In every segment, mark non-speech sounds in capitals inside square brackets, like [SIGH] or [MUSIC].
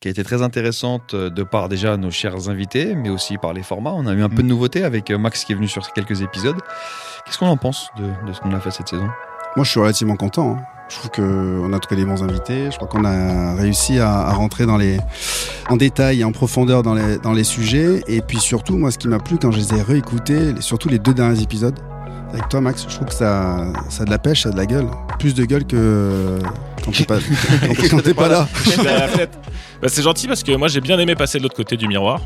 qui a été très intéressante euh, de par déjà nos chers invités, mais aussi par les formats. On a eu un peu de nouveauté avec euh, Max qui est venu sur quelques épisodes. Qu'est-ce qu'on en pense de, de ce qu'on a fait cette saison? Moi, je suis relativement content. hein. Je trouve qu'on a trouvé des bons invités. Je crois qu'on a réussi à, à rentrer dans les, en détail et en profondeur dans les, dans les sujets. Et puis surtout, moi, ce qui m'a plu quand je les ai réécoutés, les- surtout les deux derniers épisodes, avec toi, Max, je trouve que ça, ça a de la pêche, ça a de la gueule. Plus de gueule que quand t'es pas, [LAUGHS] quand t'es pas là. Bah, c'est gentil parce que moi j'ai bien aimé passer de l'autre côté du miroir,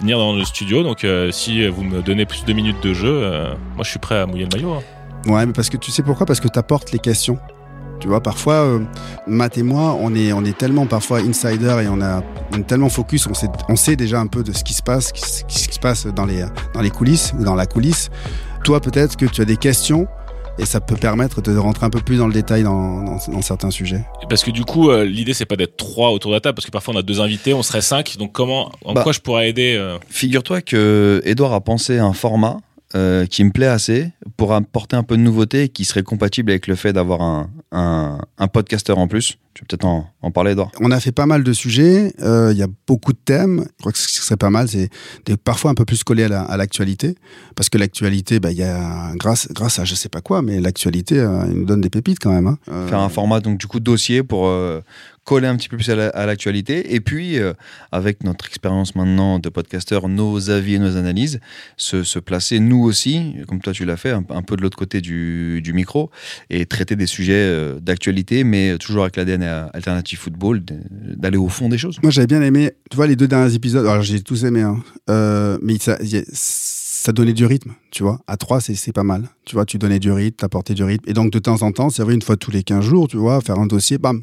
venir dans le studio. Donc euh, si vous me donnez plus de minutes de jeu, euh, moi je suis prêt à mouiller le maillot. hein. Ouais, mais parce que tu sais pourquoi? Parce que tu apportes les questions. Tu vois, parfois, euh, Matt et moi, on est, on est tellement parfois insider et on, a, est tellement focus, on sait, on sait déjà un peu de ce qui se passe, ce qui se passe dans les, dans les coulisses ou dans la coulisse. Toi, peut-être que tu as des questions et ça peut permettre de rentrer un peu plus dans le détail dans, dans, dans certains sujets. Parce que du coup, euh, l'idée c'est pas d'être trois autour de la table, parce que parfois on a deux invités, on serait cinq. Donc comment, en Bah. quoi je pourrais aider euh, Figure-toi que Edouard a pensé à un format euh, qui me plaît assez pour apporter un peu de nouveauté et qui serait compatible avec le fait d'avoir un, un, un podcasteur en plus. Tu peux peut-être en, en parler, Edouard? On a fait pas mal de sujets, euh, il y a beaucoup de thèmes. Je crois que ce qui serait pas mal, c'est parfois un peu plus coller à la- l'actualité. parce que l'actualité, bah, il y a, grâce, grâce à je sais pas quoi, mais l'actualité, euh, nous donne des pépites quand même. hein. Euh, Faire un format, donc du coup, dossier pour euh, coller un petit peu plus à la- à l'actualité. Et puis, euh, avec notre expérience maintenant de podcasteur, nos avis et nos analyses, se, se placer nous aussi, comme toi tu l'as fait, un, un peu de l'autre côté du, du micro, et traiter des sujets euh, d'actualité, mais toujours avec l'ADN alternative football, de- d'aller au fond des choses. Moi, j'avais bien aimé, tu vois, les deux derniers épisodes, alors j'ai tous aimé, hein, euh, mais ça, y a- ça donnait du rythme, tu vois. À trois, c'est pas mal. Tu vois, tu donnais du rythme, t'apportais du rythme. Et donc, de temps en temps, c'est vrai, une fois tous les 15 jours, tu vois, faire un dossier, bam,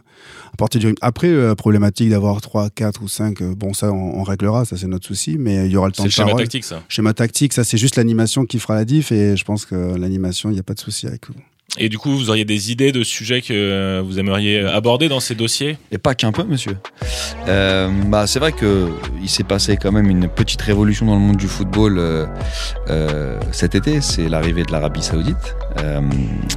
apporter du rythme. Après, euh, problématique d'avoir 3, 4 ou 5, euh, bon, ça, on, on réglera, ça, c'est notre souci, mais il y aura le temps C'est le de schéma parole. tactique ça. Schéma tactique, ça, c'est juste l'animation qui fera la diff, et je pense que l'animation, il n'y a pas de souci avec vous. Et du coup, vous auriez des idées de sujets que vous aimeriez aborder dans ces dossiers? Et pas qu'un peu, monsieur. Euh, bah, c'est vrai que il s'est passé quand même une petite révolution dans le monde du football euh, euh, cet été. C'est l'arrivée de l'Arabie Saoudite.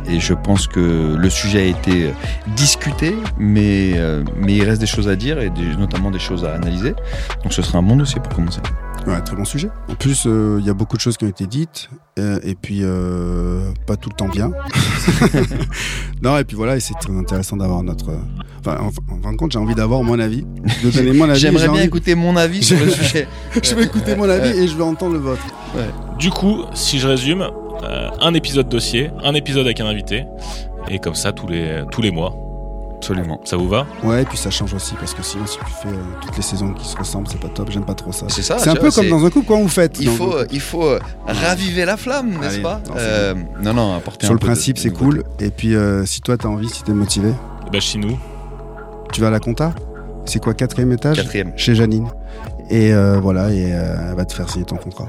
Et je pense que le sujet a été discuté, mais, mais il reste des choses à dire et notamment des choses à analyser. Donc ce serait un bon dossier pour commencer. Ouais, très bon sujet. En plus, euh, il y a beaucoup de choses qui ont été dites, euh, et puis euh, pas tout le temps bien. [LAUGHS] non, et puis voilà, et c'est très intéressant d'avoir notre. Enfin, en, en fin de compte, j'ai envie d'avoir mon avis, de [LAUGHS] donner mon avis. J'aimerais j'ai bien envie- écouter mon avis sur le [LAUGHS] sujet. Je vais écouter mon avis et je vais entendre le vôtre. Du coup, si je résume, euh, un épisode dossier, un épisode avec un invité, et comme ça tous les, tous les mois. Absolument. Ça vous va Ouais, et puis ça change aussi, parce que sinon, si tu fais euh, toutes les saisons qui se ressemblent, c'est pas top. J'aime pas trop ça. C'est ça. C'est un peu vois, comme dans un couple, quand vous faites. Il faut, euh, il faut raviver la flamme, n'est-ce Allez, pas non, Euh, Non, non, apporter Sur un le peu principe, de c'est cool. Et puis, euh, si toi, t'as envie, si t'es motivé, Bah chez nous. tu vas à la compta? C'est quoi, quatrième étage? Quatrième. Chez Janine. Et euh, voilà, et euh, elle va te faire signer ton contrat.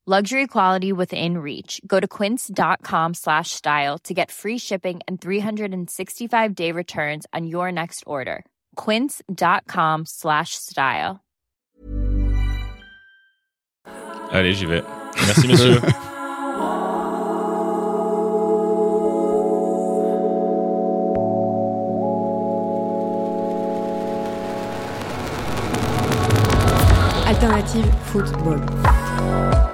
luxury quality within reach. Go to quince.com slash style to get free shipping and 365 day returns on your next order. quince.com slash style. Allez j'y vais. Merci monsieur. [LAUGHS] Alternative football.